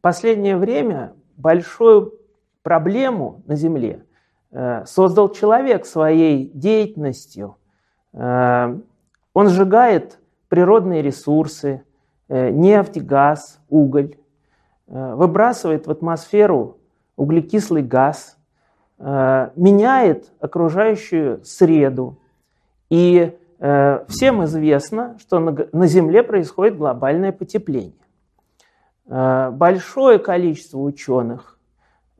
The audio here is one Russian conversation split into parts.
В последнее время большую проблему на Земле э, создал человек своей деятельностью. Э, он сжигает природные ресурсы, э, нефть, газ, уголь, выбрасывает в атмосферу углекислый газ, меняет окружающую среду. И всем известно, что на Земле происходит глобальное потепление. Большое количество ученых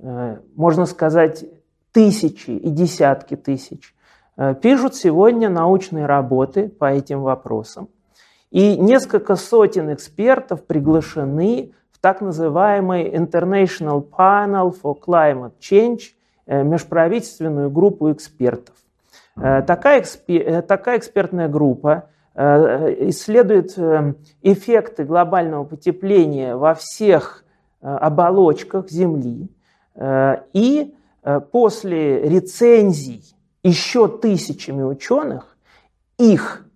Э, можно сказать, тысячи и десятки тысяч, э, пишут сегодня научные работы по этим вопросам. И несколько сотен экспертов приглашены в так называемый International Panel for Climate Change, э, межправительственную группу экспертов. Такая, такая экспертная группа исследует эффекты глобального потепления во всех оболочках Земли, Э, и э, после рецензий еще тысячами ученых, их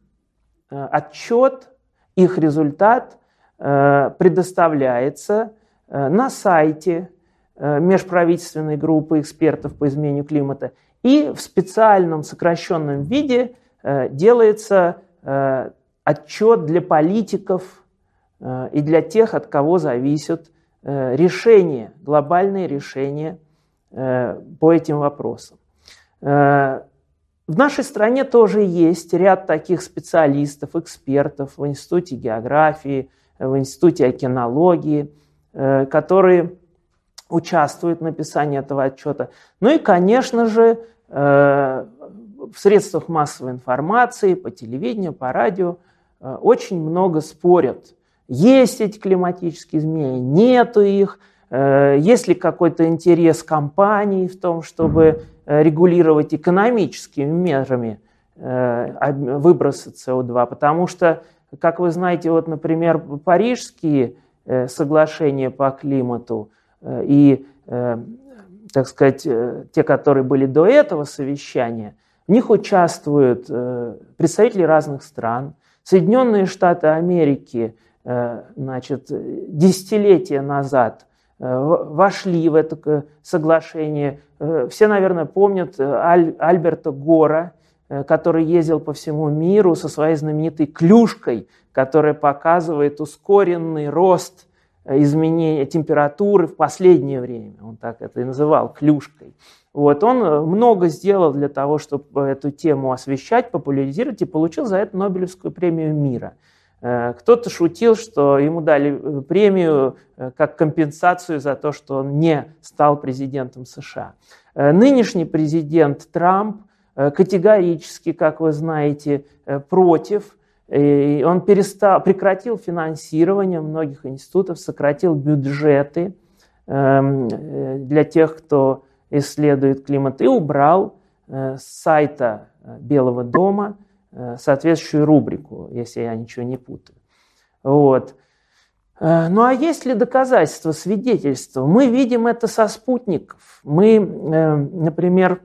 э, отчет, их результат предоставляется на сайте межправительственной группы экспертов по изменению климата. И в специальном сокращенном виде делается отчет для политиков и для тех, от кого зависят Э, решения, глобальные решения э, по этим вопросам. Э, в нашей стране тоже есть ряд таких специалистов, экспертов в Институте географии, в Институте океанологии, которые участвуют в написании этого отчета. Ну и, конечно же, в средствах массовой информации, по телевидению, по радио очень много спорят. Есть эти климатические изменения, нету их, э, есть ли какой-то интерес компании в том, чтобы э, регулировать экономическими мерами э, выбросы СО2, потому что, как вы знаете, вот, например, парижские соглашения по климату и, так сказать, те, которые были до этого совещания, в них участвуют представители разных стран. Соединенные Штаты Америки Э, значит, десятилетия назад э, вошли в это соглашение. Э, все, наверное, помнят Аль, Альберта Гора, который ездил по всему миру со своей знаменитой клюшкой, которая показывает ускоренный рост изменения температуры в последнее время. Он так это и называл клюшкой. Вот, он много сделал для того, чтобы эту тему освещать, популяризировать и получил за это Нобелевскую премию мира – Э, кто-то шутил, что ему дали э, премию э, как компенсацию за то, что он не стал президентом США. Нынешний президент Трамп категорически, как вы знаете, против. И он перестал, прекратил финансирование многих институтов, сократил бюджеты эм, для тех, кто исследует климат, и убрал с сайта Белого дома Э, соответствующую рубрику, если я ничего не путаю. Вот. Э, ну а есть ли доказательства, свидетельства? Мы видим это со спутников. Мы, э, например,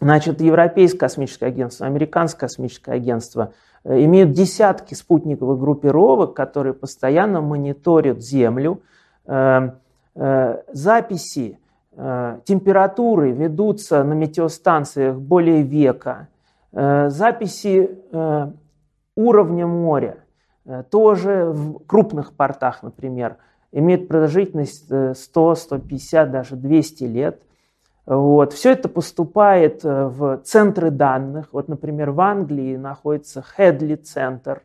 значит, Европейское космическое агентство, Американское космическое агентство имеют десятки спутниковых группировок, которые постоянно мониторят Землю. Записи температуры ведутся на метеостанциях более века – Э, записи э, уровня моря э, тоже в крупных портах, например, имеют продолжительность 100, 150, даже 200 лет. Вот. Все это поступает в центры данных. Вот, например, в Англии находится Хедли центр.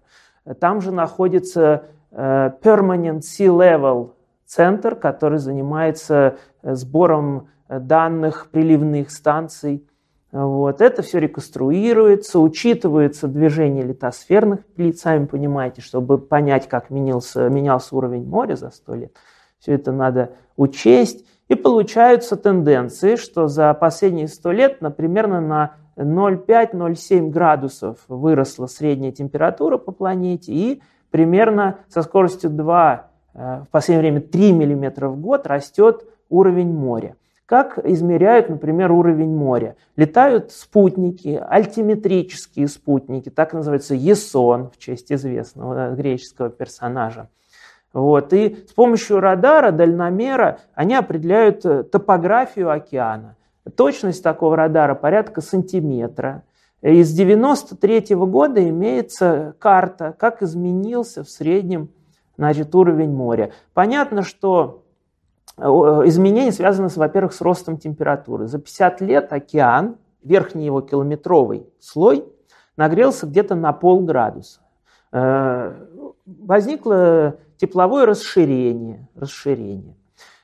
Там же находится Permanent Sea Level центр, который занимается сбором данных приливных станций вот. Это все реконструируется, учитывается движение литосферных плит, сами понимаете, чтобы понять, как менялся, менялся уровень моря за сто лет. Все это надо учесть. И получаются тенденции, что за последние сто лет, например, на 0,5-0,7 градусов выросла средняя температура по планете, и примерно со скоростью 2, э, в последнее время 3 мм в год растет уровень моря. Как измеряют, например, уровень моря? Летают спутники, альтиметрические спутники, так называется ЕСОН, в честь известного греческого персонажа. Вот. И с помощью радара, дальномера они определяют э, топографию океана. Точность такого радара порядка сантиметра. Из 93 года имеется карта, как изменился в среднем значит, уровень моря. Понятно, что э, изменения связаны, во-первых, с ростом температуры. За 50 лет океан, верхний его километровый слой, нагрелся где-то на полградуса. Э, возникло тепловое расширение. расширение.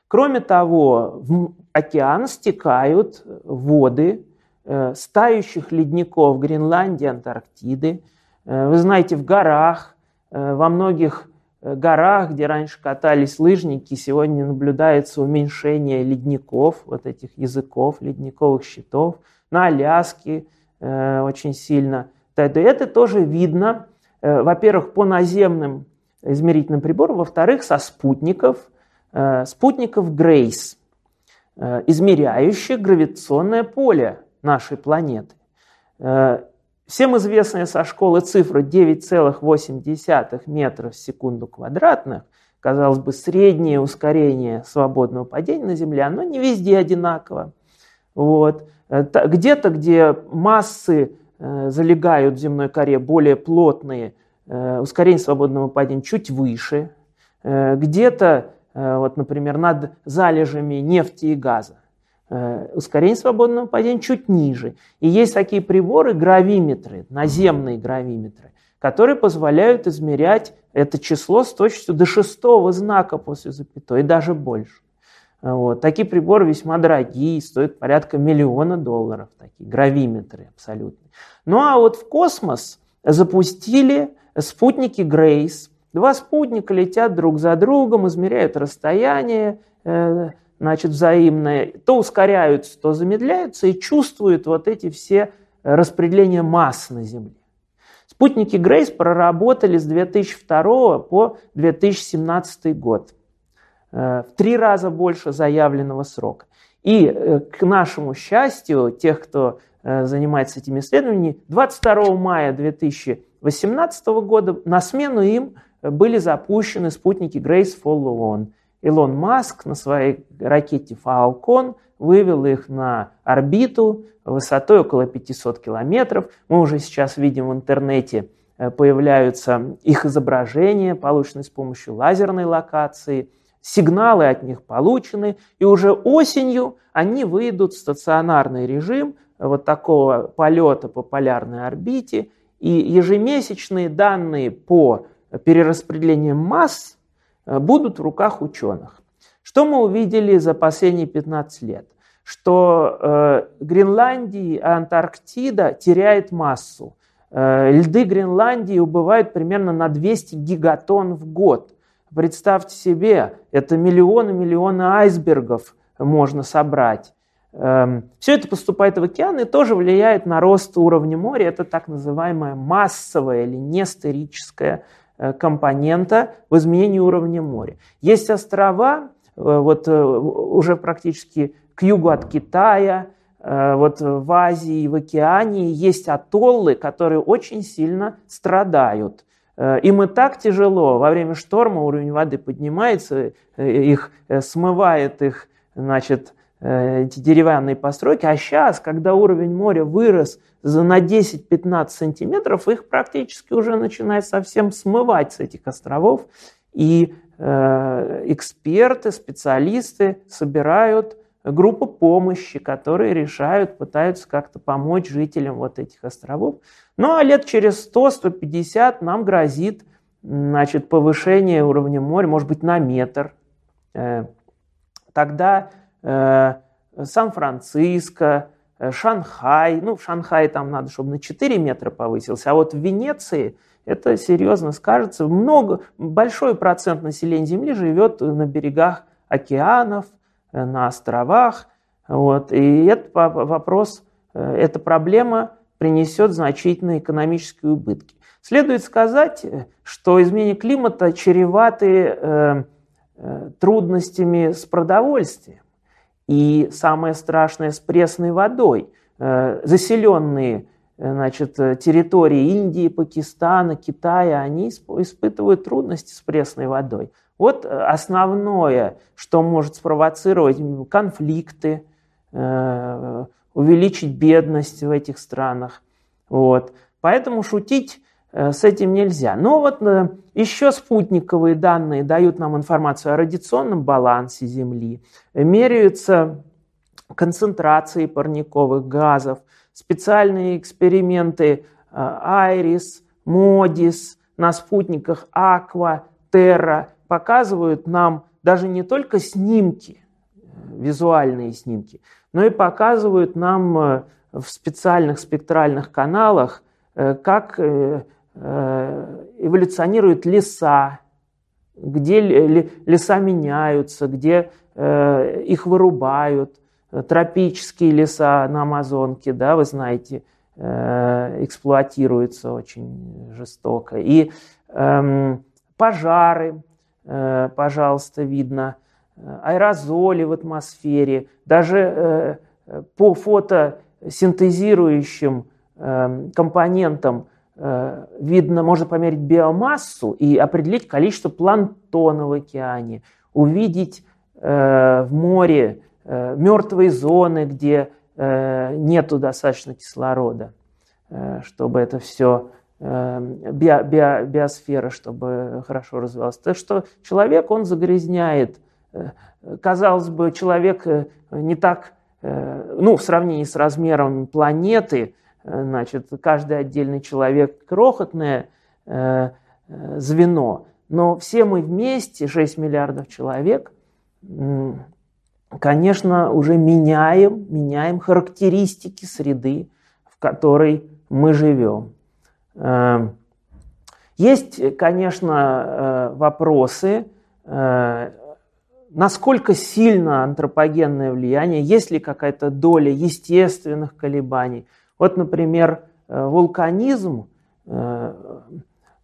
Кроме того, в океан стекают воды э, стающих ледников Гренландии, Антарктиды. Э, вы знаете, в горах, э, во многих горах, где раньше катались лыжники, сегодня наблюдается уменьшение ледников, вот этих языков, ледниковых щитов. На Аляске очень сильно. Это тоже видно, во-первых, по наземным измерительным приборам, во-вторых, со спутников – Э, спутников Грейс, э, измеряющих гравитационное поле нашей планеты. Э, всем известная со школы цифра 9,8 метров в секунду квадратных, казалось бы, среднее ускорение свободного падения на Земле, оно не везде одинаково. Вот. Где-то, где массы залегают в земной коре более плотные, ускорение свободного падения чуть выше. Где-то Э, вот, например, над залежами нефти и газа. Э, ускорение свободного падения чуть ниже. И есть такие приборы, гравиметры, наземные гравиметры, которые позволяют измерять это число с точностью до шестого знака после запятой, и даже больше. Э, вот. Такие приборы весьма дорогие, стоят порядка миллиона долларов, такие гравиметры абсолютно. Ну а вот в космос запустили спутники Грейс, Два спутника летят друг за другом, измеряют расстояние, э, значит, взаимное, то ускоряются, то замедляются и чувствуют вот эти все распределения масс на Земле. Спутники Грейс проработали с 2002 по 2017 год. Э, в три раза больше заявленного срока. И э, к нашему счастью, тех, кто занимается этими исследованиями, 22 мая 2018 года на смену им были запущены спутники Grace Follow On. Илон Маск на своей ракете Falcon вывел их на орбиту высотой около 500 километров. Мы уже сейчас видим в интернете, э, появляются их изображения, полученные с помощью лазерной локации. Сигналы от них получены, и уже осенью они выйдут в стационарный режим вот такого полета по полярной орбите, и ежемесячные данные по перераспределением масс э, будут в руках ученых. Что мы увидели за последние 15 лет? Что э, Гренландия и Антарктида теряет массу. Э, льды Гренландии убывают примерно на 200 гигатон в год. Представьте себе, это миллионы-миллионы айсбергов можно собрать. Эм, Все это поступает в океан и тоже влияет на рост уровня моря. Это так называемая массовая или нестерическая Э, компонента в изменении уровня моря. Есть острова, э, вот э, уже практически к югу от Китая, вот в Азии в Океании есть атоллы, которые очень сильно страдают. Им и так тяжело, во время шторма уровень воды поднимается, их смывает их, значит, Э, эти деревянные постройки, а сейчас, когда уровень моря вырос за на 10-15 сантиметров, их практически уже начинает совсем смывать с этих островов, и э, эксперты, специалисты собирают группу помощи, которые решают, пытаются как-то помочь жителям вот этих островов. Ну а лет через 100-150 нам грозит значит, повышение уровня моря, может быть, на метр. Э, тогда Э, Сан-Франциско, э, Шанхай. Ну, в Шанхае там надо, чтобы на 4 метра повысился. А вот в Венеции это серьезно скажется. Много, большой процент населения Земли живет на берегах океанов, э, на островах. Вот. И этот вопрос, эта проблема принесет значительные экономические убытки. Следует сказать, что изменение климата чреваты трудностями с продовольствием. И самое страшное с пресной водой. Э, заселенные значит, территории Индии, Пакистана, Китая, они испытывают трудности с пресной водой. Вот основное, что может спровоцировать конфликты, увеличить бедность в этих странах. Вот. Поэтому шутить Э, с этим нельзя. Но вот э, еще спутниковые данные дают нам информацию о радиационном балансе Земли. Меряются концентрации парниковых газов, специальные эксперименты Айрис, Модис на спутниках Аква, Терра показывают нам даже не только снимки, визуальные снимки, но и показывают нам э, в специальных спектральных каналах, как Э, эволюционируют леса, где леса меняются, где э, их вырубают, тропические леса на Амазонке, да, вы знаете, э, эксплуатируются очень жестоко. И эм, пожары, пожалуйста, видно, аэрозоли в атмосфере, даже по фотосинтезирующим эм, компонентам Э, видно, можно померить биомассу и определить количество планктона в океане, увидеть э, в море э, мертвые зоны, где нету достаточно кислорода, чтобы это все био, био, биосфера, чтобы хорошо развивалась. Так что человек, он загрязняет. Казалось бы, человек не так, ну, в сравнении с размером планеты, значит, каждый отдельный человек крохотное э, э, звено, но все мы вместе, 6 миллиардов человек, конечно, уже меняем, меняем характеристики среды, в которой мы живем. Э, есть, конечно, вопросы, насколько сильно антропогенное влияние, есть ли какая-то доля естественных колебаний – вот, например, э, вулканизм, э,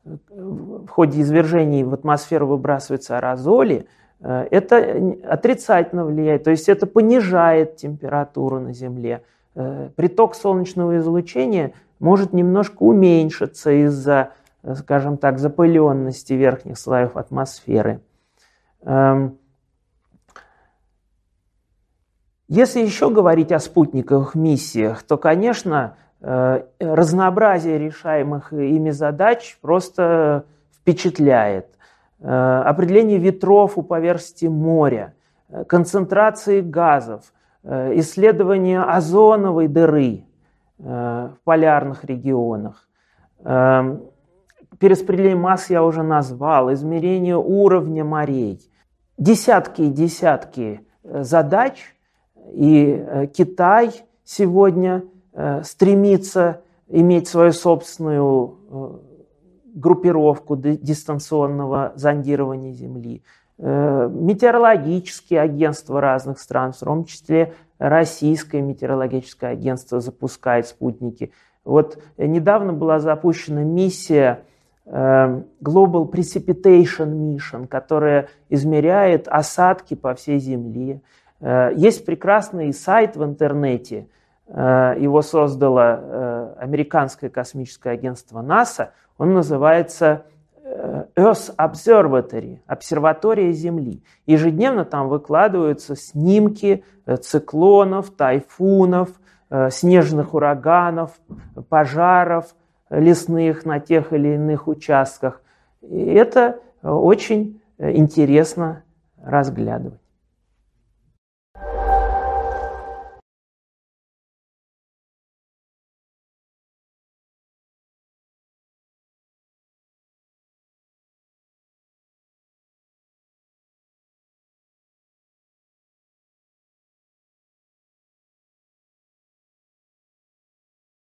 в ходе извержений в атмосферу выбрасываются аэрозоли, э, это отрицательно влияет, то есть это понижает температуру на Земле. Приток солнечного излучения может немножко уменьшиться из-за, скажем так, запыленности верхних слоев атмосферы. Эм, Если еще говорить о спутниковых миссиях, то, конечно, э, разнообразие решаемых ими задач просто впечатляет. Э, определение ветров у поверхности моря, э, концентрации газов, исследование озоновой дыры в полярных регионах, перераспределение масс я уже назвал, измерение уровня морей. Десятки и десятки задач – и э, Китай сегодня э, стремится иметь свою собственную э, группировку дистанционного зондирования Земли. Метеорологические агентства разных стран, в том числе российское метеорологическое агентство запускает спутники. Вот недавно была запущена миссия Global Precipitation Mission, которая измеряет осадки по всей Земле. Э, есть прекрасный сайт в интернете, э, его создало э, американское космическое агентство НАСА, он называется Earth Observatory, обсерватория Земли. Ежедневно там выкладываются снимки циклонов, тайфунов, снежных ураганов, пожаров лесных на тех или иных участках. И это очень интересно разглядывать.